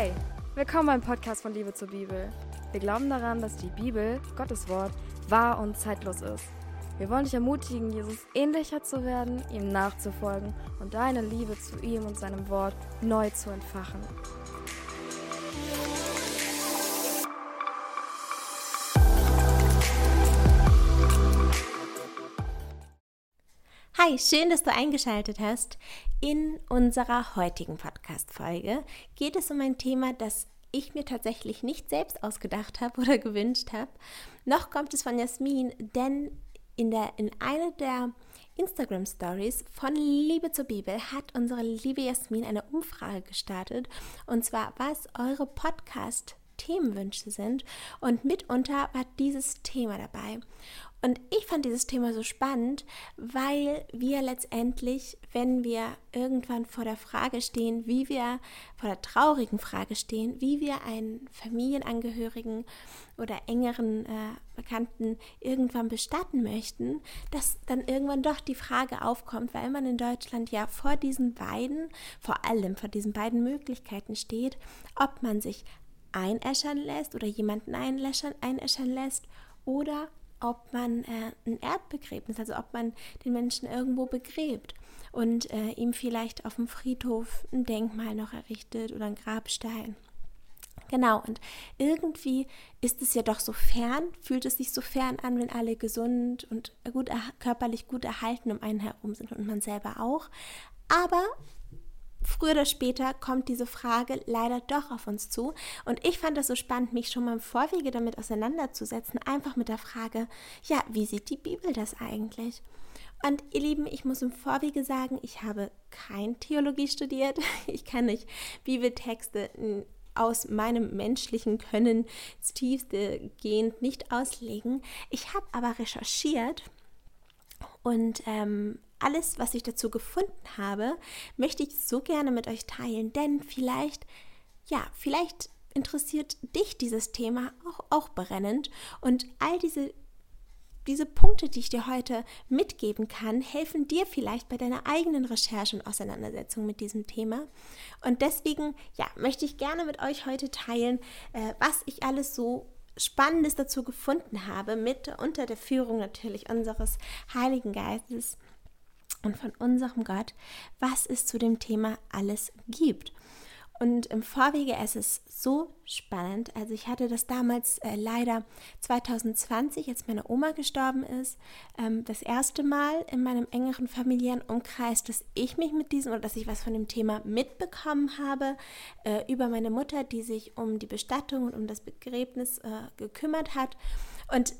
Hey, willkommen beim Podcast von Liebe zur Bibel. Wir glauben daran, dass die Bibel, Gottes Wort, wahr und zeitlos ist. Wir wollen dich ermutigen, Jesus ähnlicher zu werden, ihm nachzufolgen und deine Liebe zu ihm und seinem Wort neu zu entfachen. Hi, schön, dass du eingeschaltet hast. In unserer heutigen Podcast-Folge geht es um ein Thema, das ich mir tatsächlich nicht selbst ausgedacht habe oder gewünscht habe. Noch kommt es von Jasmin, denn in, der, in einer der Instagram Stories von Liebe zur Bibel hat unsere liebe Jasmin eine Umfrage gestartet und zwar, was eure Podcast Themenwünsche sind und mitunter war dieses Thema dabei. Und ich fand dieses Thema so spannend, weil wir letztendlich, wenn wir irgendwann vor der Frage stehen, wie wir vor der traurigen Frage stehen, wie wir einen Familienangehörigen oder engeren äh, Bekannten irgendwann bestatten möchten, dass dann irgendwann doch die Frage aufkommt, weil man in Deutschland ja vor diesen beiden, vor allem vor diesen beiden Möglichkeiten steht, ob man sich einäschern lässt oder jemanden einäschern, einäschern lässt oder ob man äh, ein Erdbegräbnis, also ob man den Menschen irgendwo begräbt und äh, ihm vielleicht auf dem Friedhof ein Denkmal noch errichtet oder ein Grabstein. Genau, und irgendwie ist es ja doch so fern, fühlt es sich so fern an, wenn alle gesund und gut, körperlich gut erhalten um einen herum sind und man selber auch. Aber früher oder später kommt diese Frage leider doch auf uns zu. Und ich fand es so spannend, mich schon mal im Vorwege damit auseinanderzusetzen, einfach mit der Frage, ja, wie sieht die Bibel das eigentlich? Und ihr Lieben, ich muss im Vorwege sagen, ich habe kein Theologie studiert. Ich kann nicht Bibeltexte aus meinem menschlichen Können tiefste gehend nicht auslegen. Ich habe aber recherchiert und ähm, alles, was ich dazu gefunden habe, möchte ich so gerne mit euch teilen, denn vielleicht, ja, vielleicht interessiert dich dieses Thema auch, auch brennend und all diese diese Punkte, die ich dir heute mitgeben kann, helfen dir vielleicht bei deiner eigenen Recherche und Auseinandersetzung mit diesem Thema. Und deswegen, ja, möchte ich gerne mit euch heute teilen, äh, was ich alles so Spannendes dazu gefunden habe, mit unter der Führung natürlich unseres Heiligen Geistes und von unserem Gott, was es zu dem Thema alles gibt. Und im Vorwege ist es so spannend. Also ich hatte das damals äh, leider 2020, als meine Oma gestorben ist, ähm, das erste Mal in meinem engeren familiären Umkreis, dass ich mich mit diesem oder dass ich was von dem Thema mitbekommen habe äh, über meine Mutter, die sich um die Bestattung und um das Begräbnis äh, gekümmert hat. Und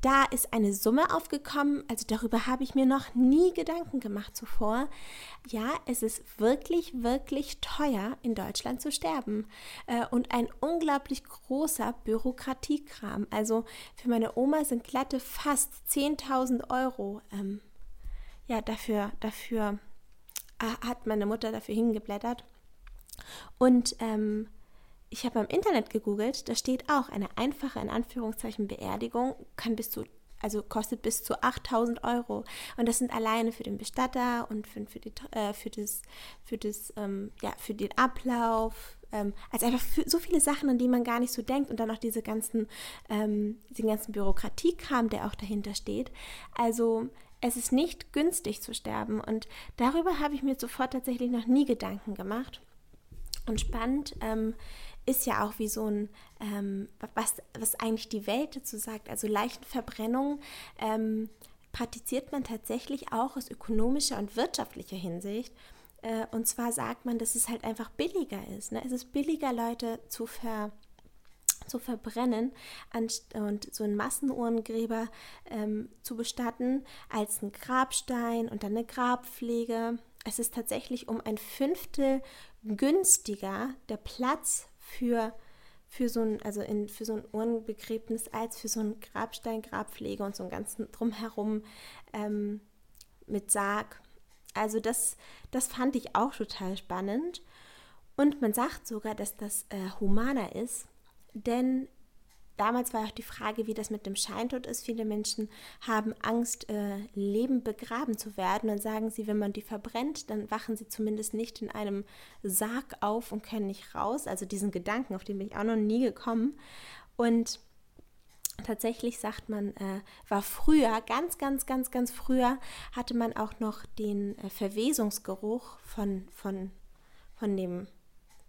da ist eine Summe aufgekommen, also darüber habe ich mir noch nie Gedanken gemacht zuvor. Ja, es ist wirklich, wirklich teuer, in Deutschland zu sterben. Äh, und ein unglaublich großer Bürokratiekram. Also für meine Oma sind glatte fast 10.000 Euro. Ähm, ja, dafür, dafür äh, hat meine Mutter dafür hingeblättert. Und ähm, ich habe im Internet gegoogelt, da steht auch, eine einfache, in Anführungszeichen, Beerdigung kann bis zu, also kostet bis zu 8000 Euro. Und das sind alleine für den Bestatter und für, für, die, äh, für das, für das, ähm, ja, für den Ablauf, ähm, also einfach so viele Sachen, an die man gar nicht so denkt und dann noch diese ganzen, ähm, diesen ganzen Bürokratiekram, der auch dahinter steht. Also es ist nicht günstig zu sterben und darüber habe ich mir sofort tatsächlich noch nie Gedanken gemacht. Und spannend, ähm, ist ja auch wie so ein, ähm, was, was eigentlich die Welt dazu sagt. Also Leichenverbrennung ähm, praktiziert man tatsächlich auch aus ökonomischer und wirtschaftlicher Hinsicht. Äh, und zwar sagt man, dass es halt einfach billiger ist. Ne? Es ist billiger, Leute zu ver zu verbrennen und so einen Massenurnengräber ähm, zu bestatten, als ein Grabstein und dann eine Grabpflege. Es ist tatsächlich um ein Fünftel günstiger der Platz für, für so ein, also in, für so ein Urnenbegräbnis als für so ein Grabstein, Grabpflege und so ein ganzen drumherum ähm, mit Sarg. Also das, das fand ich auch total spannend. Und man sagt sogar, dass das äh, humaner ist, denn damals war auch die Frage, wie das mit dem Scheintod ist. Viele Menschen haben Angst, äh, Leben begraben zu werden und sagen sie, wenn man die verbrennt, dann wachen sie zumindest nicht in einem Sarg auf und können nicht raus. Also diesen Gedanken, auf den bin ich auch noch nie gekommen. Und tatsächlich sagt man, äh, war früher, ganz, ganz, ganz, ganz früher, hatte man auch noch den äh, Verwesungsgeruch von, von, von dem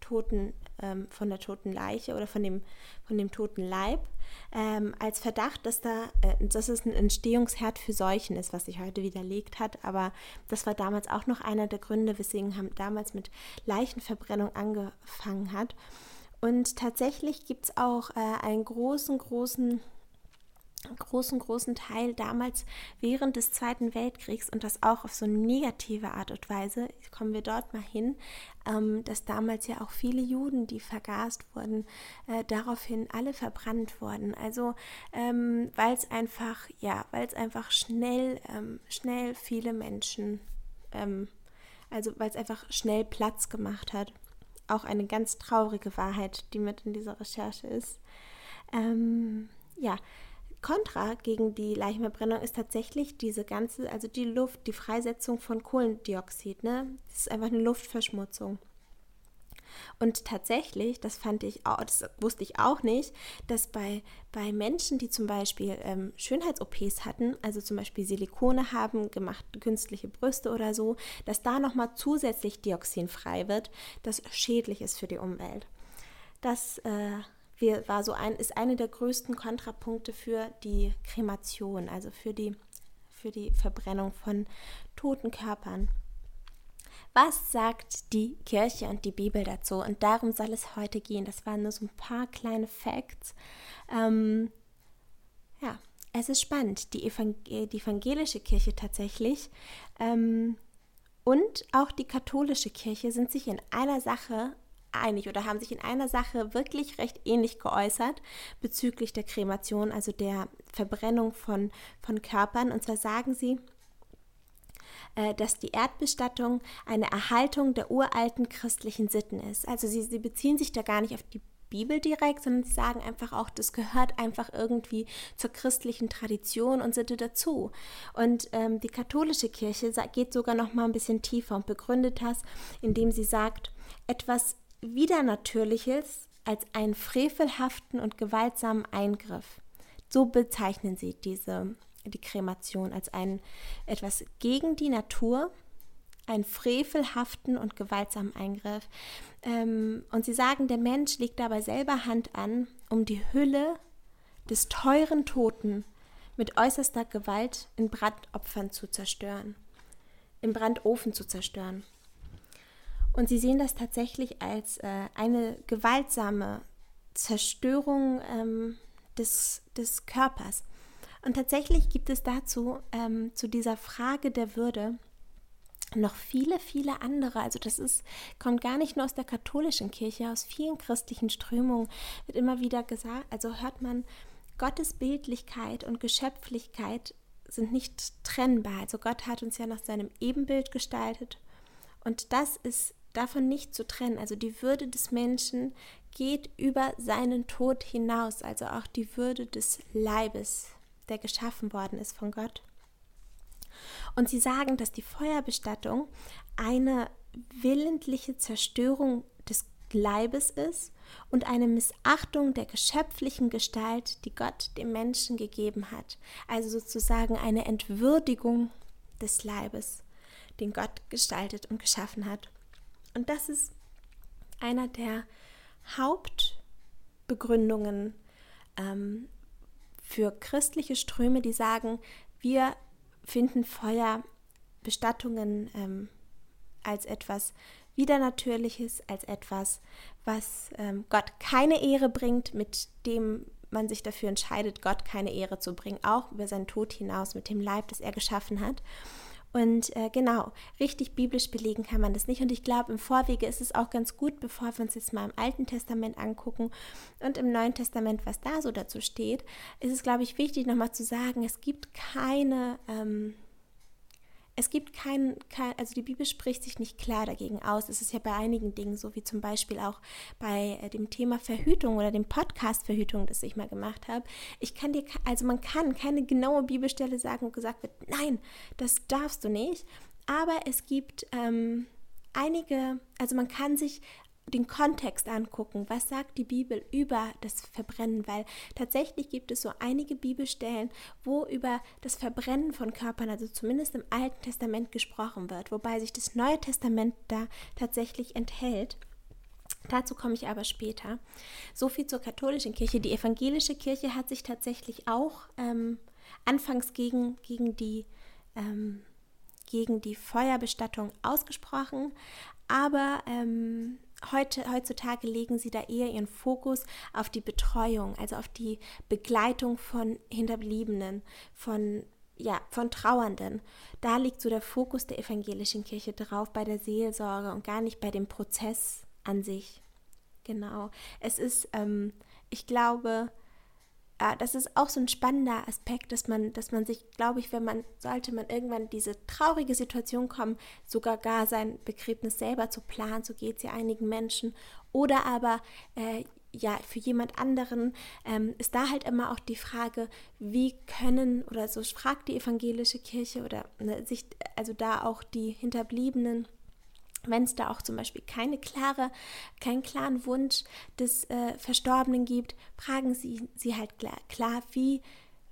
toten, ähm, von der toten Leiche oder von dem, von dem toten Leib, ähm, als Verdacht, dass da, äh, dass es ein Entstehungsherd für Seuchen ist, was sich heute widerlegt hat. Aber das war damals auch noch einer der Gründe, weswegen haben damals mit Leichenverbrennung angefangen hat. Und tatsächlich gibt es auch äh, einen großen, großen großen, großen Teil damals während des Zweiten Weltkriegs und das auch auf so eine negative Art und Weise, kommen wir dort mal hin, ähm, dass damals ja auch viele Juden, die vergast wurden, äh, daraufhin alle verbrannt wurden. Also ähm, weil es einfach, ja, weil es einfach schnell, ähm, schnell viele Menschen, ähm, also weil es einfach schnell Platz gemacht hat. Auch eine ganz traurige Wahrheit, die mit in dieser Recherche ist. Ähm, ja, Kontra gegen die Leichenverbrennung ist tatsächlich diese ganze, also die Luft, die Freisetzung von Kohlendioxid. Ne? Das ist einfach eine Luftverschmutzung. Und tatsächlich, das fand ich auch, das wusste ich auch nicht, dass bei, bei Menschen, die zum Beispiel ähm, Schönheits-OPs hatten, also zum Beispiel Silikone haben, gemacht künstliche Brüste oder so, dass da nochmal zusätzlich Dioxin frei wird, das schädlich ist für die Umwelt. Das äh, wir, war so ein, ist eine der größten Kontrapunkte für die Kremation, also für die, für die Verbrennung von toten Körpern. Was sagt die Kirche und die Bibel dazu? Und darum soll es heute gehen. Das waren nur so ein paar kleine Facts. Ähm, ja, es ist spannend. Die, Evangel die evangelische Kirche tatsächlich ähm, und auch die katholische Kirche sind sich in einer Sache einig oder haben sich in einer Sache wirklich recht ähnlich geäußert bezüglich der Kremation, also der Verbrennung von, von Körpern. Und zwar sagen sie, äh, dass die Erdbestattung eine Erhaltung der uralten christlichen Sitten ist. Also sie, sie beziehen sich da gar nicht auf die Bibel direkt, sondern sie sagen einfach auch, das gehört einfach irgendwie zur christlichen Tradition und Sitte dazu. Und ähm, die katholische Kirche geht sogar noch mal ein bisschen tiefer und begründet das, indem sie sagt, etwas Widernatürliches als einen frevelhaften und gewaltsamen Eingriff. So bezeichnen sie diese, die Kremation als ein, etwas gegen die Natur, einen frevelhaften und gewaltsamen Eingriff. Ähm, und sie sagen, der Mensch legt dabei selber Hand an, um die Hülle des teuren Toten mit äußerster Gewalt in Brandopfern zu zerstören, im Brandofen zu zerstören. Und sie sehen das tatsächlich als äh, eine gewaltsame Zerstörung ähm, des, des Körpers. Und tatsächlich gibt es dazu, ähm, zu dieser Frage der Würde, noch viele, viele andere. Also das ist, kommt gar nicht nur aus der katholischen Kirche, aus vielen christlichen Strömungen wird immer wieder gesagt, also hört man, Gottes Bildlichkeit und Geschöpflichkeit sind nicht trennbar. Also Gott hat uns ja nach seinem Ebenbild gestaltet. Und das ist davon nicht zu trennen. Also die Würde des Menschen geht über seinen Tod hinaus, also auch die Würde des Leibes, der geschaffen worden ist von Gott. Und sie sagen, dass die Feuerbestattung eine willentliche Zerstörung des Leibes ist und eine Missachtung der geschöpflichen Gestalt, die Gott dem Menschen gegeben hat. Also sozusagen eine Entwürdigung des Leibes, den Gott gestaltet und geschaffen hat. Und das ist einer der Hauptbegründungen ähm, für christliche Ströme, die sagen, wir finden Feuerbestattungen ähm, als etwas Widernatürliches, als etwas, was ähm, Gott keine Ehre bringt, mit dem man sich dafür entscheidet, Gott keine Ehre zu bringen, auch über seinen Tod hinaus mit dem Leib, das er geschaffen hat. Und äh, genau, richtig biblisch belegen kann man das nicht. Und ich glaube, im Vorwege ist es auch ganz gut, bevor wir uns jetzt mal im Alten Testament angucken und im Neuen Testament, was da so dazu steht, ist es, glaube ich, wichtig, nochmal zu sagen, es gibt keine, ähm, es gibt kein, kein, also die Bibel spricht sich nicht klar dagegen aus. Es ist ja bei einigen Dingen so, wie zum Beispiel auch bei äh, dem Thema Verhütung oder dem Podcast Verhütung, das ich mal gemacht habe. Ich kann dir, also man kann keine genaue Bibelstelle sagen, wo gesagt wird, nein, das darfst du nicht. Aber es gibt ähm, einige, also man kann sich den Kontext angucken, was sagt die Bibel über das Verbrennen, weil tatsächlich gibt es so einige Bibelstellen, wo über das Verbrennen von Körpern, also zumindest im Alten Testament gesprochen wird, wobei sich das Neue Testament da tatsächlich enthält. Dazu komme ich aber später. So viel zur katholischen Kirche. Die evangelische Kirche hat sich tatsächlich auch ähm, anfangs gegen, gegen die ähm, gegen die Feuerbestattung ausgesprochen, aber ähm, heute, heutzutage legen sie da eher ihren Fokus auf die Betreuung, also auf die Begleitung von Hinterbliebenen, von ja, von Trauernden. Da liegt so der Fokus der evangelischen Kirche drauf, bei der Seelsorge und gar nicht bei dem Prozess an sich. Genau. Es ist, ähm, ich glaube, äh, das ist auch so ein spannender Aspekt, dass man, dass man sich, glaube ich, wenn man, sollte man irgendwann diese traurige Situation kommen, sogar gar sein Begräbnis selber zu planen, so geht es ja einigen Menschen, oder aber äh, ja, für jemand anderen ähm, ist da halt immer auch die Frage, wie können, oder so fragt die evangelische Kirche oder ne, sich, also da auch die Hinterbliebenen, wenn es da auch zum Beispiel keine klare, keinen klaren Wunsch des äh, Verstorbenen gibt, fragen Sie sie halt klar, klar, wie,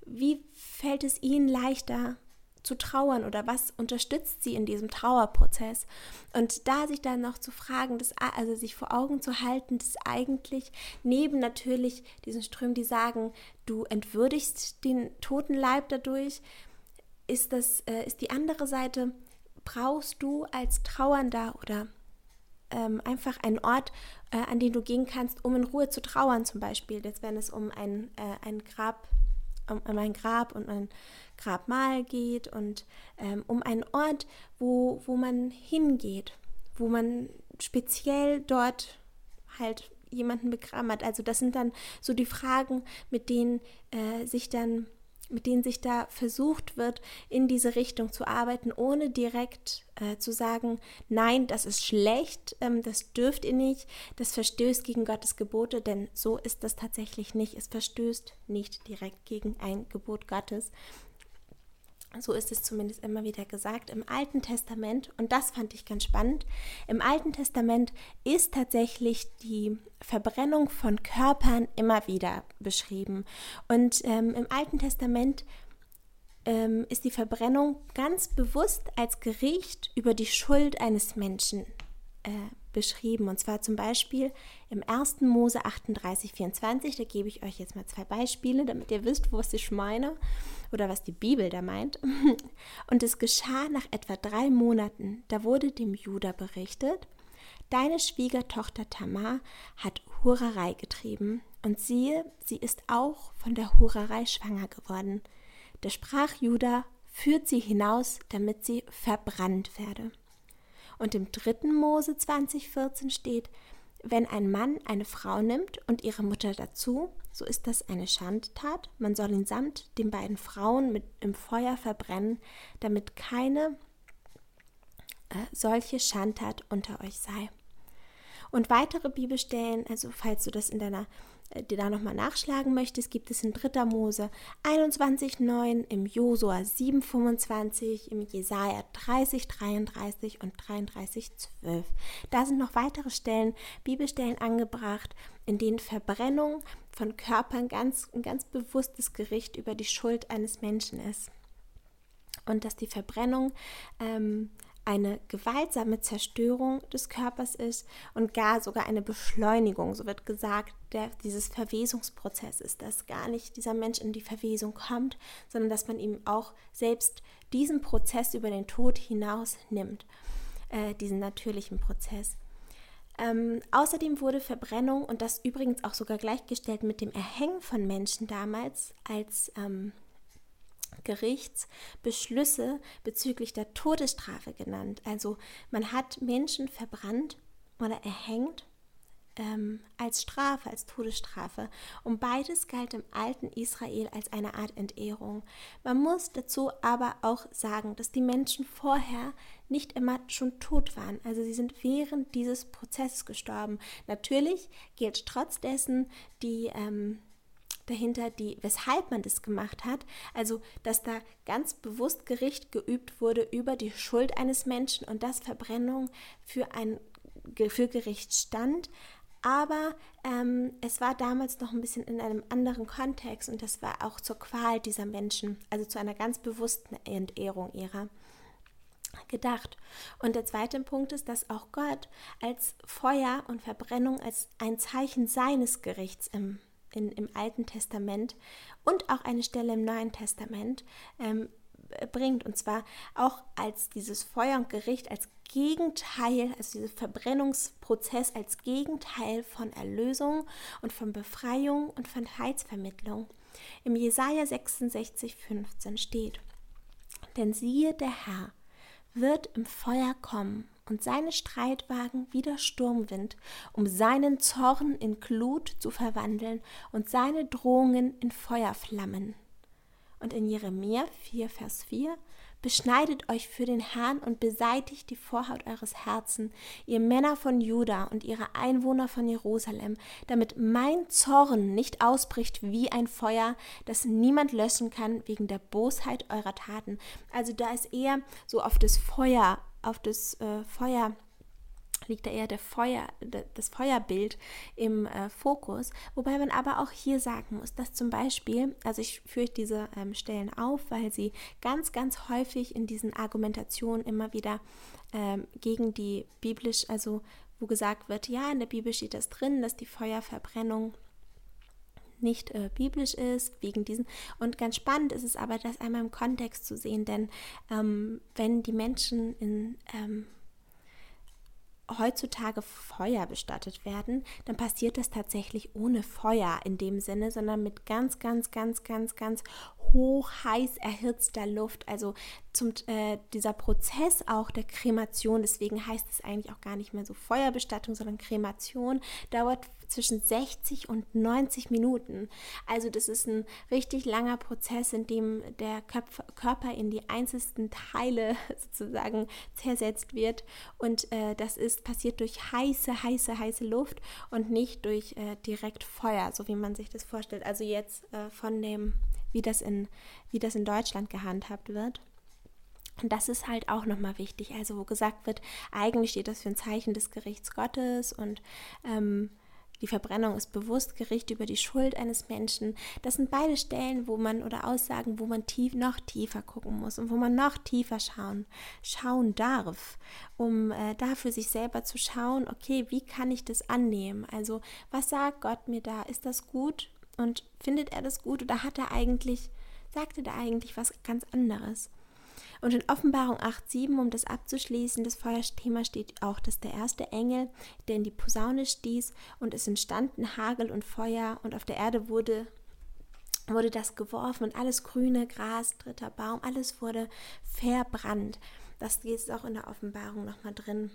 wie fällt es Ihnen leichter zu trauern oder was unterstützt Sie in diesem Trauerprozess? Und da sich dann noch zu fragen, das, also sich vor Augen zu halten, dass eigentlich neben natürlich diesen Strömen, die sagen, du entwürdigst den toten Leib dadurch, ist, das, äh, ist die andere Seite, brauchst du als Trauernder oder ähm, einfach einen Ort, äh, an den du gehen kannst, um in Ruhe zu trauern, zum Beispiel, jetzt wenn es um ein, äh, ein Grab, um, um, ein Grab und ein Grabmal geht und ähm, um einen Ort, wo, wo man hingeht, wo man speziell dort halt jemanden begraben hat. Also das sind dann so die Fragen, mit denen äh, sich dann mit denen sich da versucht wird, in diese Richtung zu arbeiten, ohne direkt äh, zu sagen, nein, das ist schlecht, ähm, das dürft ihr nicht, das verstößt gegen Gottes Gebote, denn so ist das tatsächlich nicht. Es verstößt nicht direkt gegen ein Gebot Gottes. So ist es zumindest immer wieder gesagt im Alten Testament. Und das fand ich ganz spannend. Im Alten Testament ist tatsächlich die Verbrennung von Körpern immer wieder beschrieben. Und ähm, im Alten Testament ähm, ist die Verbrennung ganz bewusst als Gericht über die Schuld eines Menschen äh, beschrieben. Und zwar zum Beispiel im 1. Mose 38, 24. Da gebe ich euch jetzt mal zwei Beispiele, damit ihr wisst, was ich meine oder was die Bibel da meint. Und es geschah nach etwa drei Monaten. Da wurde dem Judah berichtet, deine Schwiegertochter Tamar hat Hurerei getrieben. Und siehe, sie ist auch von der Hurerei schwanger geworden. Da sprach Judah, führt sie hinaus, damit sie verbrannt werde. Und im dritten Mose 2014 steht, wenn ein Mann eine Frau nimmt und ihre Mutter dazu, so ist das eine Schandtat. Man soll ihn samt den beiden Frauen mit im Feuer verbrennen, damit keine äh, solche Schandtat unter euch sei. Und weitere Bibelstellen, also falls du das in deiner dir da nochmal nachschlagen möchtest, gibt es in 3. Mose 21,9, im Josua 7,25, im Jesaja 30, 33 und 33, 12. Da sind noch weitere Stellen, Bibelstellen angebracht, in denen Verbrennung von Körpern ganz, ein ganz bewusstes Gericht über die Schuld eines Menschen ist. Und dass die Verbrennung ähm, eine gewaltsame Zerstörung des Körpers ist und gar sogar eine Beschleunigung, so wird gesagt, der, dieses Verwesungsprozesses, dass gar nicht dieser Mensch in die Verwesung kommt, sondern dass man ihm auch selbst diesen Prozess über den Tod hinaus nimmt, äh, diesen natürlichen Prozess. Ähm, außerdem wurde Verbrennung, und das übrigens auch sogar gleichgestellt mit dem Erhängen von Menschen damals, als ähm, Gerichtsbeschlüsse bezüglich der Todesstrafe genannt. Also man hat Menschen verbrannt oder erhängt, ähm, als Strafe, als Todesstrafe. Und beides galt im alten Israel als eine Art Entehrung. Man muss dazu aber auch sagen, dass die Menschen vorher nicht immer schon tot waren. Also sie sind während dieses Prozesses gestorben. Natürlich gilt trotz dessen die ähm, dahinter, die, weshalb man das gemacht hat. Also, dass da ganz bewusst Gericht geübt wurde über die Schuld eines Menschen und dass Verbrennung für ein für Gericht stand. Aber ähm, es war damals noch ein bisschen in einem anderen Kontext und das war auch zur Qual dieser Menschen, also zu einer ganz bewussten Entehrung ihrer gedacht. Und der zweite Punkt ist, dass auch Gott als Feuer und Verbrennung als ein Zeichen seines Gerichts im, in, im Alten Testament und auch eine Stelle im Neuen Testament ähm, bringt. Und zwar auch als dieses Feuer und Gericht als Gegenteil, also dieser Verbrennungsprozess als Gegenteil von Erlösung und von Befreiung und von Heilsvermittlung. Im Jesaja 66, 15 steht: Denn siehe, der Herr wird im Feuer kommen und seine Streitwagen wie der Sturmwind, um seinen Zorn in Glut zu verwandeln und seine Drohungen in Feuerflammen. Und in Jeremia 4, Vers 4 Beschneidet euch für den Herrn und beseitigt die Vorhaut eures Herzen, ihr Männer von Juda und ihre Einwohner von Jerusalem, damit mein Zorn nicht ausbricht wie ein Feuer, das niemand löschen kann wegen der Bosheit eurer Taten. Also da ist eher so auf das Feuer, auf das äh, Feuer liegt da eher der Feuer, das Feuerbild im äh, Fokus. Wobei man aber auch hier sagen muss, dass zum Beispiel, also ich führe diese ähm, Stellen auf, weil sie ganz, ganz häufig in diesen Argumentationen immer wieder ähm, gegen die biblisch, also wo gesagt wird, ja, in der Bibel steht das drin, dass die Feuerverbrennung nicht äh, biblisch ist, wegen diesen. Und ganz spannend ist es aber, das einmal im Kontext zu sehen, denn ähm, wenn die Menschen in ähm, heutzutage Feuer bestattet werden, dann passiert das tatsächlich ohne Feuer in dem Sinne, sondern mit ganz, ganz, ganz, ganz, ganz hoch heiß erhitzter Luft. Also zum, äh, dieser Prozess auch der Kremation, deswegen heißt es eigentlich auch gar nicht mehr so Feuerbestattung, sondern Kremation, dauert zwischen 60 und 90 Minuten. Also das ist ein richtig langer Prozess, in dem der Körper in die einzelnen Teile sozusagen zersetzt wird. Und äh, das ist passiert durch heiße, heiße, heiße Luft und nicht durch äh, direkt Feuer, so wie man sich das vorstellt. Also jetzt äh, von dem, wie das in, wie das in Deutschland gehandhabt wird. Und das ist halt auch nochmal wichtig. Also wo gesagt wird, eigentlich steht das für ein Zeichen des Gerichts Gottes und ähm, die Verbrennung ist bewusst Gericht über die Schuld eines Menschen. Das sind beide Stellen, wo man oder Aussagen, wo man tief, noch tiefer gucken muss und wo man noch tiefer schauen, schauen darf, um äh, da sich selber zu schauen, okay, wie kann ich das annehmen? Also, was sagt Gott mir da? Ist das gut? Und findet er das gut oder hat er eigentlich, sagt er da eigentlich was ganz anderes? Und in Offenbarung 8,7, um das abzuschließen, das Feuerthema steht auch, dass der erste Engel, der in die Posaune stieß und es entstanden Hagel und Feuer und auf der Erde wurde wurde das geworfen und alles grüne Gras, dritter Baum, alles wurde verbrannt. Das geht auch in der Offenbarung nochmal drin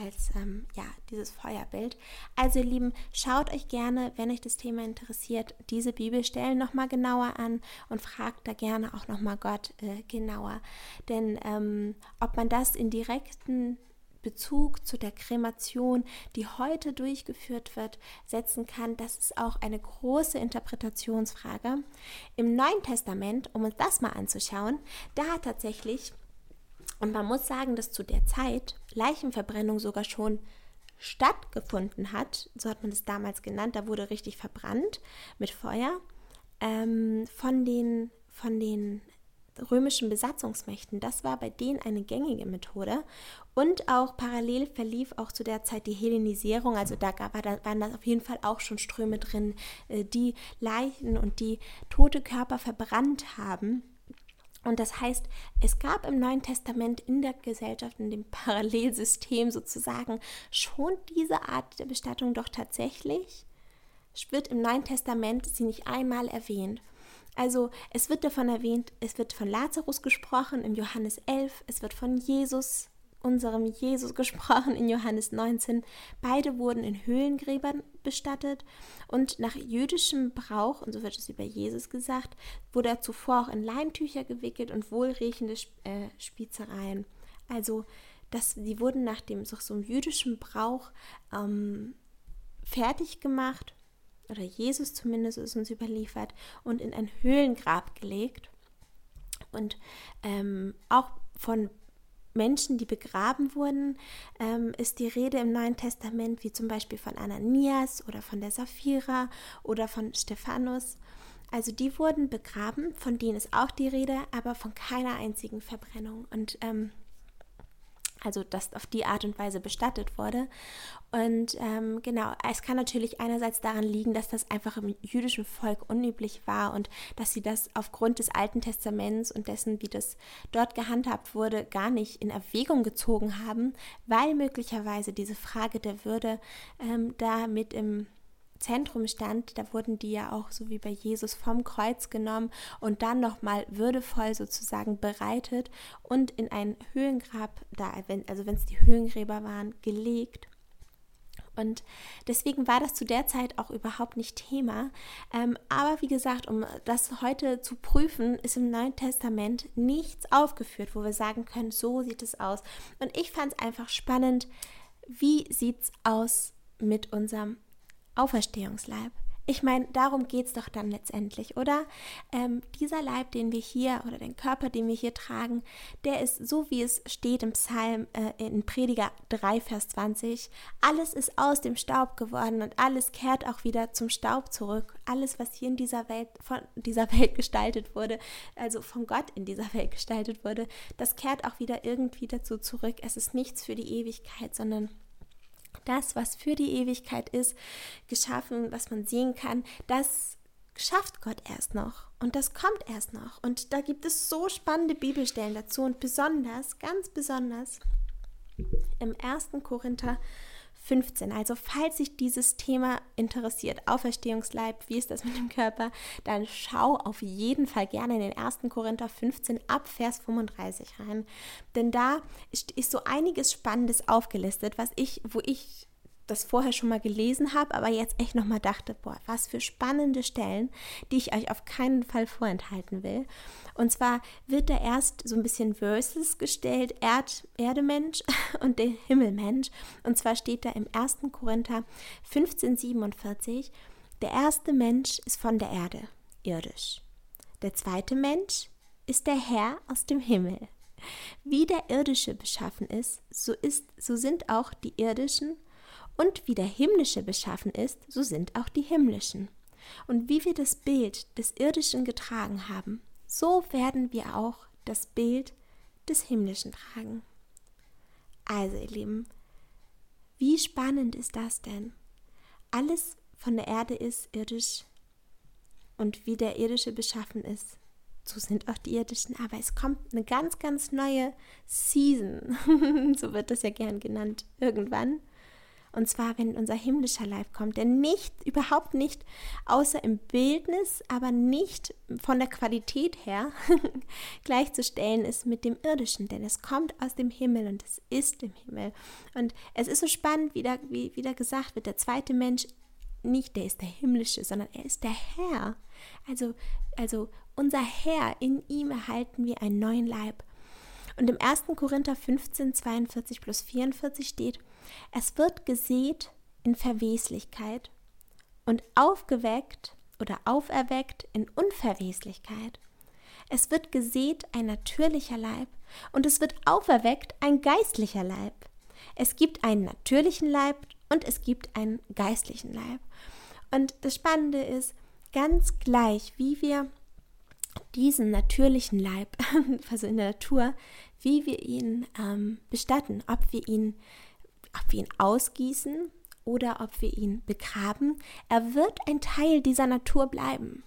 als ähm, ja, dieses Feuerbild. Also ihr Lieben, schaut euch gerne, wenn euch das Thema interessiert, diese Bibelstellen nochmal genauer an und fragt da gerne auch nochmal Gott äh, genauer. Denn ähm, ob man das in direkten Bezug zu der Kremation, die heute durchgeführt wird, setzen kann, das ist auch eine große Interpretationsfrage. Im Neuen Testament, um uns das mal anzuschauen, da hat tatsächlich und man muss sagen, dass zu der Zeit Leichenverbrennung sogar schon stattgefunden hat. So hat man es damals genannt. Da wurde richtig verbrannt mit Feuer ähm, von, den, von den römischen Besatzungsmächten. Das war bei denen eine gängige Methode. Und auch parallel verlief auch zu der Zeit die Hellenisierung. Also da, gab, da waren da auf jeden Fall auch schon Ströme drin, äh, die Leichen und die tote Körper verbrannt haben. Und das heißt, es gab im Neuen Testament in der Gesellschaft, in dem Parallelsystem sozusagen, schon diese Art der Bestattung doch tatsächlich. Wird im Neuen Testament sie nicht einmal erwähnt. Also es wird davon erwähnt, es wird von Lazarus gesprochen im Johannes 11, es wird von Jesus unserem Jesus gesprochen in Johannes 19. Beide wurden in Höhlengräbern bestattet und nach jüdischem Brauch, und so wird es über Jesus gesagt, wurde er zuvor auch in Leintücher gewickelt und wohlriechende äh, Spizereien. Also dass sie wurden nach dem so, so jüdischen Brauch ähm, fertig gemacht, oder Jesus zumindest ist uns überliefert, und in ein Höhlengrab gelegt. Und ähm, auch von Menschen, die begraben wurden, ähm, ist die Rede im Neuen Testament, wie zum Beispiel von Ananias oder von der Sapphira oder von Stephanus. Also die wurden begraben, von denen ist auch die Rede, aber von keiner einzigen Verbrennung. Und ähm, also dass auf die Art und Weise bestattet wurde. Und ähm, genau, es kann natürlich einerseits daran liegen, dass das einfach im jüdischen Volk unüblich war und dass sie das aufgrund des Alten Testaments und dessen, wie das dort gehandhabt wurde, gar nicht in Erwägung gezogen haben, weil möglicherweise diese Frage der Würde ähm, da mit im Zentrum stand, da wurden die ja auch so wie bei Jesus vom Kreuz genommen und dann nochmal würdevoll sozusagen bereitet und in ein Höhengrab, da, also wenn es die Höhengräber waren, gelegt. Und deswegen war das zu der Zeit auch überhaupt nicht Thema. Ähm, aber wie gesagt, um das heute zu prüfen, ist im Neuen Testament nichts aufgeführt, wo wir sagen können, so sieht es aus. Und ich fand es einfach spannend, wie sieht es aus mit unserem Auferstehungsleib. Ich meine, darum geht es doch dann letztendlich, oder? Ähm, dieser Leib, den wir hier, oder den Körper, den wir hier tragen, der ist so, wie es steht im Psalm, äh, in Prediger 3, Vers 20. Alles ist aus dem Staub geworden und alles kehrt auch wieder zum Staub zurück. Alles, was hier in dieser Welt, von dieser Welt gestaltet wurde, also von Gott in dieser Welt gestaltet wurde, das kehrt auch wieder irgendwie dazu zurück. Es ist nichts für die Ewigkeit, sondern das, was für die Ewigkeit ist, geschaffen, was man sehen kann, das schafft Gott erst noch. Und das kommt erst noch. Und da gibt es so spannende Bibelstellen dazu. Und besonders, ganz besonders, im 1. Korinther 15. Also falls sich dieses Thema interessiert, Auferstehungsleib, wie ist das mit dem Körper, dann schau auf jeden Fall gerne in den 1. Korinther 15 ab Vers 35 rein. Denn da ist, ist so einiges Spannendes aufgelistet, was ich, wo ich das vorher schon mal gelesen habe, aber jetzt echt nochmal dachte, boah, was für spannende Stellen, die ich euch auf keinen Fall vorenthalten will. Und zwar wird da erst so ein bisschen Verses gestellt, Erd, Erdemensch und der Himmelmensch. Und zwar steht da im 1. Korinther 1547, der erste Mensch ist von der Erde, irdisch. Der zweite Mensch ist der Herr aus dem Himmel. Wie der irdische beschaffen ist, so ist, so sind auch die irdischen und wie der himmlische beschaffen ist, so sind auch die himmlischen. Und wie wir das Bild des irdischen getragen haben, so werden wir auch das Bild des himmlischen tragen. Also, ihr Lieben, wie spannend ist das denn? Alles von der Erde ist irdisch und wie der irdische beschaffen ist, so sind auch die irdischen. Aber es kommt eine ganz, ganz neue Season, so wird das ja gern genannt, irgendwann. Und zwar, wenn unser himmlischer Leib kommt, der nicht, überhaupt nicht, außer im Bildnis, aber nicht von der Qualität her gleichzustellen ist mit dem irdischen, denn es kommt aus dem Himmel und es ist im Himmel. Und es ist so spannend, wie da, wie, wie da gesagt wird, der zweite Mensch nicht der ist der himmlische, sondern er ist der Herr. Also, also unser Herr, in ihm erhalten wir einen neuen Leib. Und im 1. Korinther 15, 42 plus 44 steht, es wird gesät in Verweslichkeit und aufgeweckt oder auferweckt in Unverweslichkeit. Es wird gesät ein natürlicher Leib und es wird auferweckt ein geistlicher Leib. Es gibt einen natürlichen Leib und es gibt einen geistlichen Leib. Und das Spannende ist, ganz gleich, wie wir diesen natürlichen Leib, also in der Natur, wie wir ihn ähm, bestatten, ob wir ihn ob wir ihn ausgießen oder ob wir ihn begraben, er wird ein Teil dieser Natur bleiben.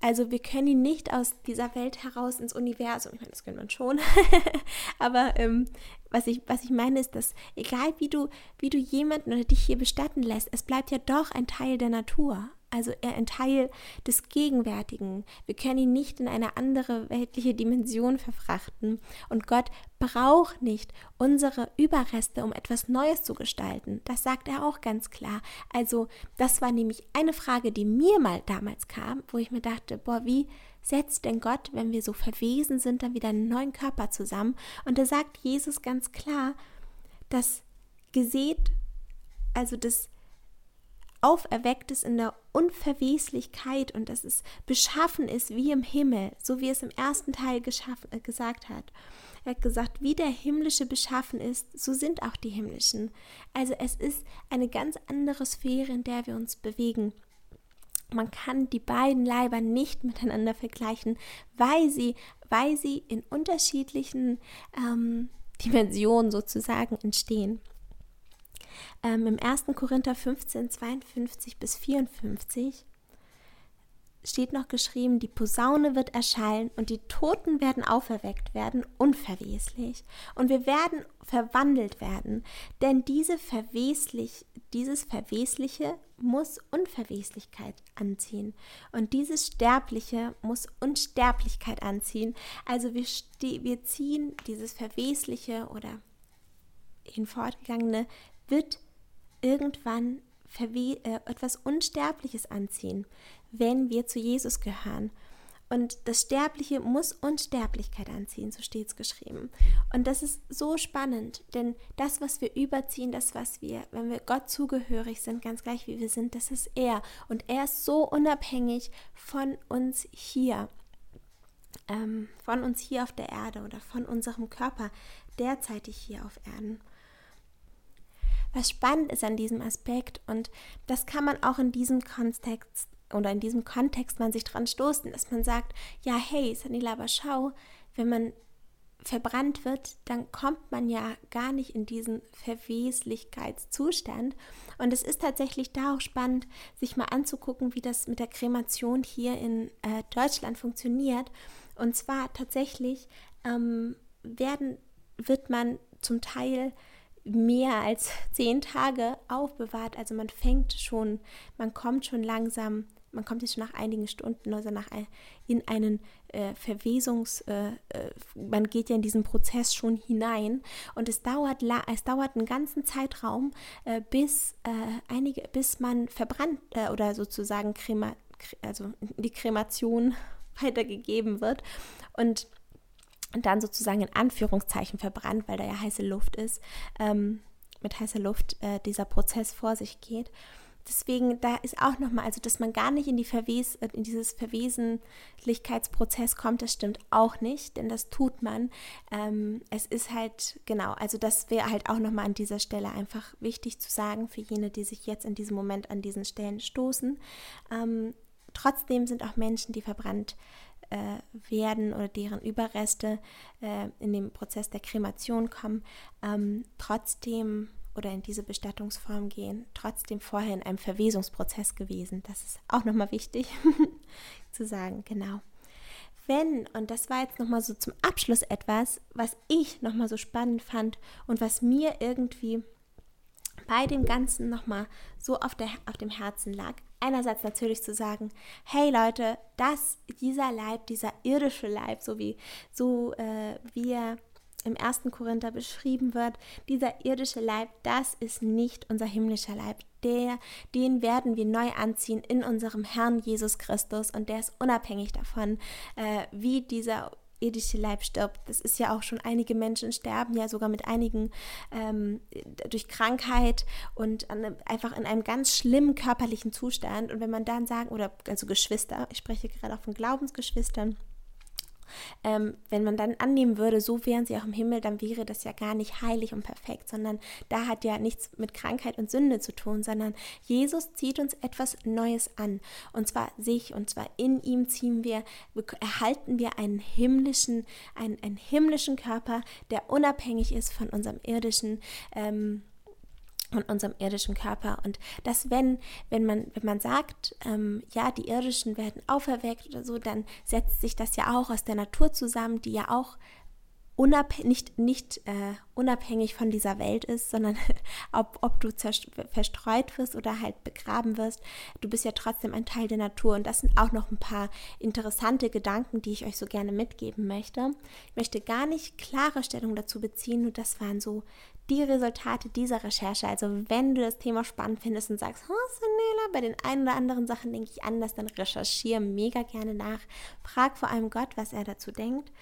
Also wir können ihn nicht aus dieser Welt heraus ins Universum, ich meine, das können wir schon, aber ähm, was, ich, was ich meine ist, dass egal wie du, wie du jemanden oder dich hier bestatten lässt, es bleibt ja doch ein Teil der Natur. Also er ein Teil des Gegenwärtigen. Wir können ihn nicht in eine andere weltliche Dimension verfrachten. Und Gott braucht nicht unsere Überreste, um etwas Neues zu gestalten. Das sagt er auch ganz klar. Also das war nämlich eine Frage, die mir mal damals kam, wo ich mir dachte, boah, wie setzt denn Gott, wenn wir so verwesen sind, dann wieder einen neuen Körper zusammen? Und da sagt Jesus ganz klar, dass gesät, also das auferweckt ist in der Unverweslichkeit und dass es beschaffen ist wie im Himmel, so wie es im ersten Teil äh, gesagt hat. Er hat gesagt, wie der himmlische beschaffen ist, so sind auch die himmlischen. Also es ist eine ganz andere Sphäre, in der wir uns bewegen. Man kann die beiden Leiber nicht miteinander vergleichen, weil sie, weil sie in unterschiedlichen ähm, Dimensionen sozusagen entstehen. Ähm, Im 1. Korinther 15, 52 bis 54 steht noch geschrieben, die Posaune wird erschallen und die Toten werden auferweckt werden, unverweslich. Und wir werden verwandelt werden, denn diese verweslich, dieses Verwesliche muss Unverweslichkeit anziehen und dieses Sterbliche muss Unsterblichkeit anziehen. Also wir, wir ziehen dieses Verwesliche oder hinfortgegangene wird irgendwann äh, etwas Unsterbliches anziehen, wenn wir zu Jesus gehören. Und das Sterbliche muss Unsterblichkeit anziehen, so steht es geschrieben. Und das ist so spannend, denn das, was wir überziehen, das, was wir, wenn wir Gott zugehörig sind, ganz gleich wie wir sind, das ist er. Und er ist so unabhängig von uns hier, ähm, von uns hier auf der Erde oder von unserem Körper derzeitig hier auf Erden was spannend ist an diesem Aspekt und das kann man auch in diesem Kontext oder in diesem Kontext man sich dran stoßen, dass man sagt, ja, hey, Sanila, aber schau, wenn man verbrannt wird, dann kommt man ja gar nicht in diesen Verweslichkeitszustand. Und es ist tatsächlich da auch spannend, sich mal anzugucken, wie das mit der Kremation hier in äh, Deutschland funktioniert. Und zwar tatsächlich ähm, werden, wird man zum Teil mehr als zehn Tage aufbewahrt. Also man fängt schon, man kommt schon langsam, man kommt jetzt schon nach einigen Stunden also nach in einen äh, Verwesungs, äh, äh, man geht ja in diesen Prozess schon hinein und es dauert, es dauert einen ganzen Zeitraum, äh, bis äh, einige, bis man verbrannt äh, oder sozusagen Crema, also die Kremation weitergegeben wird und und dann sozusagen in Anführungszeichen verbrannt, weil da ja heiße Luft ist, ähm, mit heißer Luft äh, dieser Prozess vor sich geht. Deswegen, da ist auch nochmal, also dass man gar nicht in, die Verwes äh, in dieses Verwesentlichkeitsprozess kommt, das stimmt auch nicht, denn das tut man. Ähm, es ist halt, genau, also das wäre halt auch nochmal an dieser Stelle einfach wichtig zu sagen für jene, die sich jetzt in diesem Moment an diesen Stellen stoßen. Ähm, trotzdem sind auch Menschen, die verbrannt äh, werden oder deren Überreste äh, in den Prozess der Kremation kommen, ähm, trotzdem oder in diese Bestattungsform gehen, trotzdem vorher in einem Verwesungsprozess gewesen. Das ist auch nochmal wichtig zu sagen, genau. Wenn, und das war jetzt nochmal so zum Abschluss etwas, was ich nochmal so spannend fand und was mir irgendwie bei dem Ganzen nochmal so auf, der, auf dem Herzen lag. Einerseits natürlich zu sagen, hey Leute, dass dieser Leib, dieser irdische Leib, so wie, so, äh, wie er im ersten Korinther beschrieben wird, dieser irdische Leib, das ist nicht unser himmlischer Leib. Der, den werden wir neu anziehen in unserem Herrn Jesus Christus und der ist unabhängig davon, äh, wie dieser irdische Leib stirbt. Das ist ja auch schon, einige Menschen sterben ja sogar mit einigen ähm, durch Krankheit und an, einfach in einem ganz schlimmen körperlichen Zustand. Und wenn man dann sagen, oder also Geschwister, ich spreche gerade auch von Glaubensgeschwistern, ähm, wenn man dann annehmen würde, so wären sie auch im Himmel, dann wäre das ja gar nicht heilig und perfekt, sondern da hat ja nichts mit Krankheit und Sünde zu tun, sondern Jesus zieht uns etwas Neues an. Und zwar sich, und zwar in ihm ziehen wir, erhalten wir einen himmlischen, einen, einen himmlischen Körper, der unabhängig ist von unserem irdischen ähm, von unserem irdischen Körper. Und dass wenn, wenn man, wenn man sagt, ähm, ja, die irdischen werden auferweckt oder so, dann setzt sich das ja auch aus der Natur zusammen, die ja auch unabhängig, nicht, nicht äh, unabhängig von dieser Welt ist, sondern ob, ob du verstreut wirst oder halt begraben wirst, du bist ja trotzdem ein Teil der Natur. Und das sind auch noch ein paar interessante Gedanken, die ich euch so gerne mitgeben möchte. Ich möchte gar nicht klare Stellung dazu beziehen, nur das waren so die Resultate dieser Recherche. Also wenn du das Thema spannend findest und sagst, oh Sanela, bei den ein oder anderen Sachen denke ich anders, dann recherchiere mega gerne nach. Frag vor allem Gott, was er dazu denkt.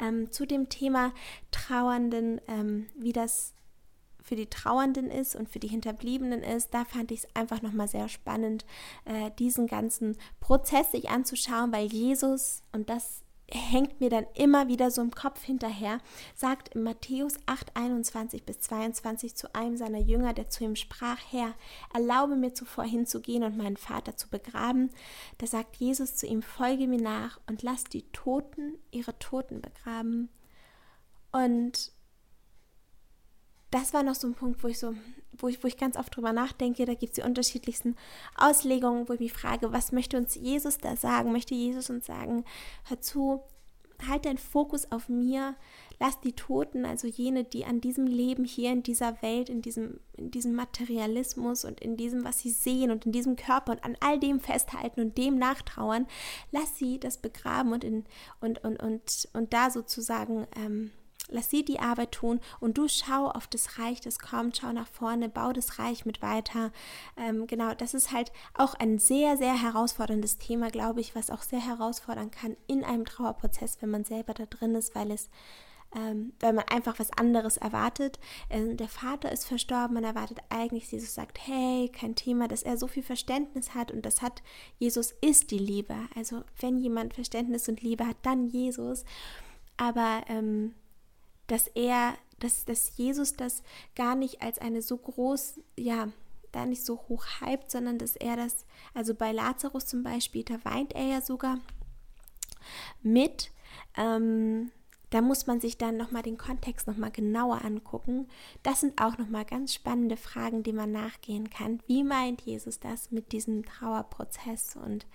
Ähm, zu dem Thema Trauernden, ähm, wie das für die Trauernden ist und für die Hinterbliebenen ist, da fand ich es einfach nochmal sehr spannend, äh, diesen ganzen Prozess sich anzuschauen, weil Jesus, und das hängt mir dann immer wieder so im Kopf hinterher, sagt Matthäus 8, 21 bis 22 zu einem seiner Jünger, der zu ihm sprach, Herr, erlaube mir zuvor hinzugehen und meinen Vater zu begraben. Da sagt Jesus zu ihm, folge mir nach und lass die Toten ihre Toten begraben. Und das war noch so ein Punkt, wo ich so, wo ich, wo ich ganz oft drüber nachdenke. Da gibt es die unterschiedlichsten Auslegungen, wo ich mich frage, was möchte uns Jesus da sagen? Möchte Jesus uns sagen, hör zu, halt deinen Fokus auf mir, lass die Toten, also jene, die an diesem Leben hier in dieser Welt, in diesem, in diesem Materialismus und in diesem, was sie sehen und in diesem Körper und an all dem festhalten und dem nachtrauern, lass sie das begraben und in, und, und, und, und da sozusagen ähm, Lass sie die Arbeit tun und du schau auf das Reich, das kommt, schau nach vorne, bau das Reich mit weiter. Ähm, genau, das ist halt auch ein sehr, sehr herausforderndes Thema, glaube ich, was auch sehr herausfordern kann in einem Trauerprozess, wenn man selber da drin ist, weil es ähm, weil man einfach was anderes erwartet. Ähm, der Vater ist verstorben, man erwartet eigentlich, Jesus sagt, hey, kein Thema, dass er so viel Verständnis hat und das hat, Jesus ist die Liebe. Also wenn jemand Verständnis und Liebe hat, dann Jesus. Aber ähm, dass er, dass, dass Jesus das gar nicht als eine so groß, ja, da nicht so hoch hypt, sondern dass er das, also bei Lazarus zum Beispiel, da weint er ja sogar mit. Ähm, da muss man sich dann nochmal den Kontext nochmal genauer angucken. Das sind auch nochmal ganz spannende Fragen, die man nachgehen kann. Wie meint Jesus das mit diesem Trauerprozess? Und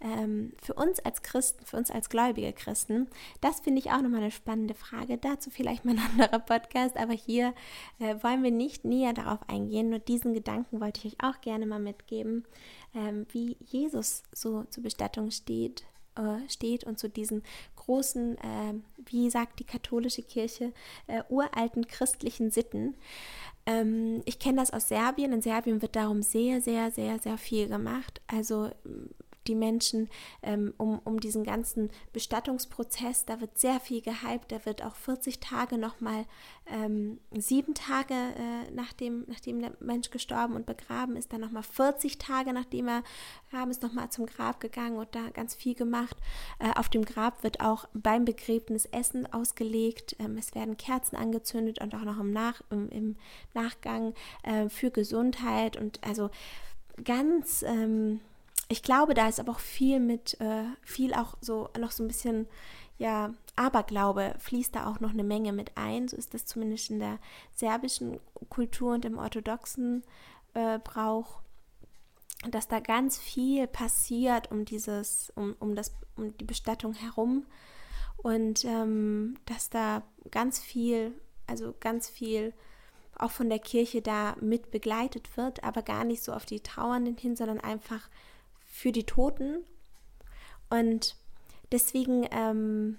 ähm, für uns als Christen, für uns als gläubige Christen, das finde ich auch nochmal eine spannende Frage. Dazu vielleicht mal ein anderer Podcast, aber hier äh, wollen wir nicht näher darauf eingehen. Nur diesen Gedanken wollte ich euch auch gerne mal mitgeben, ähm, wie Jesus so zur Bestattung steht, äh, steht und zu diesen großen, äh, wie sagt die katholische Kirche, äh, uralten christlichen Sitten. Ähm, ich kenne das aus Serbien. In Serbien wird darum sehr, sehr, sehr, sehr viel gemacht. Also die Menschen ähm, um, um diesen ganzen Bestattungsprozess. Da wird sehr viel gehypt. Da wird auch 40 Tage nochmal, ähm, sieben Tage äh, nachdem, nachdem der Mensch gestorben und begraben ist, dann nochmal 40 Tage nachdem er haben ist, nochmal zum Grab gegangen und da ganz viel gemacht. Äh, auf dem Grab wird auch beim Begräbnis Essen ausgelegt. Ähm, es werden Kerzen angezündet und auch noch im, Nach, im, im Nachgang äh, für Gesundheit und also ganz ähm, ich glaube, da ist aber auch viel mit, äh, viel auch so, noch so ein bisschen, ja, Aberglaube fließt da auch noch eine Menge mit ein. So ist das zumindest in der serbischen Kultur und im orthodoxen äh, Brauch, dass da ganz viel passiert um dieses, um, um das, um die Bestattung herum und ähm, dass da ganz viel, also ganz viel auch von der Kirche da mit begleitet wird, aber gar nicht so auf die Trauernden hin, sondern einfach für die Toten. Und deswegen ähm,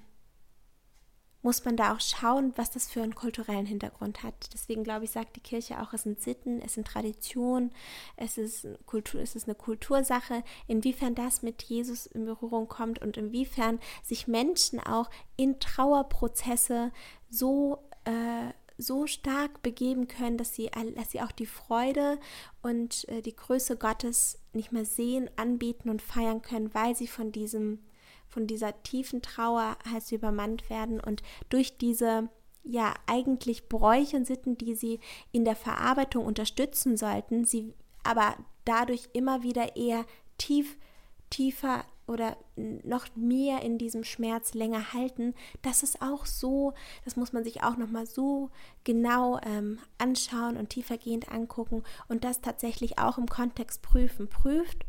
muss man da auch schauen, was das für einen kulturellen Hintergrund hat. Deswegen glaube ich, sagt die Kirche auch, es sind Sitten, es sind Traditionen, es ist, Kultur, es ist eine Kultursache, inwiefern das mit Jesus in Berührung kommt und inwiefern sich Menschen auch in Trauerprozesse so äh, so stark begeben können, dass sie, dass sie auch die Freude und äh, die Größe Gottes nicht mehr sehen, anbieten und feiern können, weil sie von diesem, von dieser tiefen Trauer halt übermannt werden und durch diese ja eigentlich Bräuche und Sitten, die sie in der Verarbeitung unterstützen sollten, sie aber dadurch immer wieder eher tief, tiefer oder noch mehr in diesem Schmerz länger halten, das ist auch so, das muss man sich auch nochmal so genau ähm, anschauen und tiefergehend angucken und das tatsächlich auch im Kontext prüfen. Prüft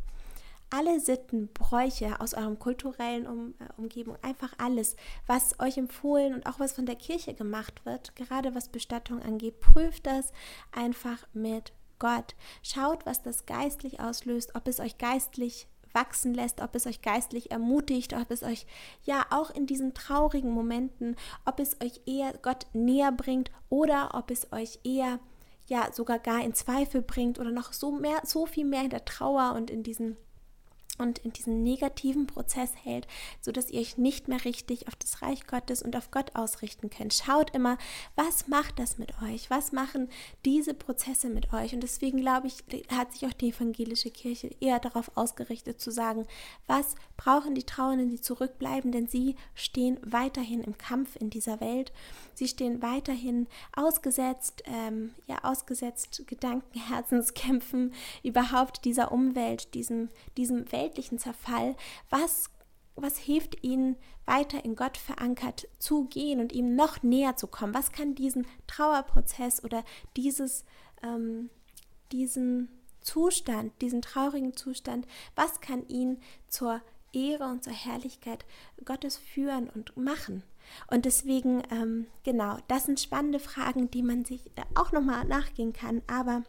alle Sitten, Bräuche aus eurem kulturellen um, äh, Umgebung, einfach alles, was euch empfohlen und auch was von der Kirche gemacht wird, gerade was Bestattung angeht, prüft das einfach mit Gott. Schaut, was das geistlich auslöst, ob es euch geistlich wachsen lässt, ob es euch geistlich ermutigt, ob es euch ja auch in diesen traurigen Momenten, ob es euch eher Gott näher bringt oder ob es euch eher ja sogar gar in Zweifel bringt oder noch so mehr so viel mehr in der Trauer und in diesen und in diesen negativen Prozess hält, so dass ihr euch nicht mehr richtig auf das Reich Gottes und auf Gott ausrichten könnt. Schaut immer, was macht das mit euch? Was machen diese Prozesse mit euch? Und deswegen glaube ich, hat sich auch die evangelische Kirche eher darauf ausgerichtet zu sagen, was brauchen die Trauernden, die zurückbleiben, denn sie stehen weiterhin im Kampf in dieser Welt. Sie stehen weiterhin ausgesetzt, ähm, ja, ausgesetzt Gedanken, Herzenskämpfen überhaupt dieser Umwelt, diesem, diesem Welt weltlichen Zerfall, was, was hilft ihnen weiter in Gott verankert zu gehen und ihm noch näher zu kommen? Was kann diesen Trauerprozess oder dieses, ähm, diesen Zustand, diesen traurigen Zustand, was kann ihn zur Ehre und zur Herrlichkeit Gottes führen und machen? Und deswegen, ähm, genau, das sind spannende Fragen, die man sich auch nochmal nachgehen kann. Aber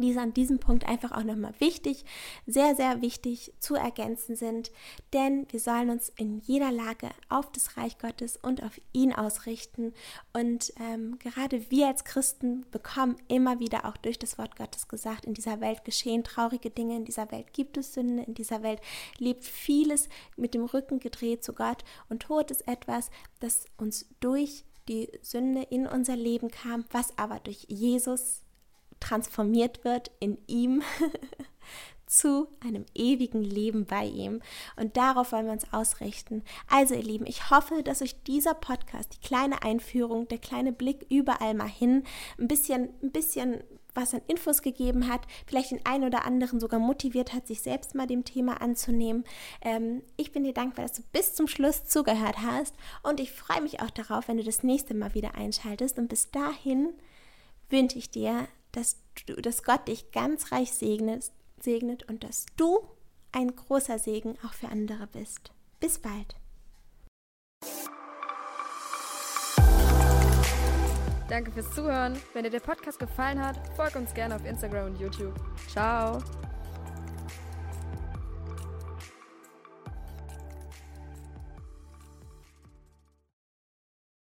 die an diesem Punkt einfach auch nochmal wichtig, sehr, sehr wichtig zu ergänzen sind, denn wir sollen uns in jeder Lage auf das Reich Gottes und auf ihn ausrichten. Und ähm, gerade wir als Christen bekommen immer wieder auch durch das Wort Gottes gesagt, in dieser Welt geschehen traurige Dinge, in dieser Welt gibt es Sünde, in dieser Welt lebt vieles mit dem Rücken gedreht zu Gott und Tod ist etwas, das uns durch die Sünde in unser Leben kam, was aber durch Jesus transformiert wird in ihm zu einem ewigen Leben bei ihm. Und darauf wollen wir uns ausrichten. Also ihr Lieben, ich hoffe, dass euch dieser Podcast, die kleine Einführung, der kleine Blick überall mal hin, ein bisschen, ein bisschen was an Infos gegeben hat, vielleicht den einen oder anderen sogar motiviert hat, sich selbst mal dem Thema anzunehmen. Ähm, ich bin dir dankbar, dass du bis zum Schluss zugehört hast und ich freue mich auch darauf, wenn du das nächste Mal wieder einschaltest. Und bis dahin wünsche ich dir dass, du, dass Gott dich ganz reich segnet, segnet und dass du ein großer Segen auch für andere bist. Bis bald. Danke fürs Zuhören. Wenn dir der Podcast gefallen hat, folg uns gerne auf Instagram und YouTube. Ciao.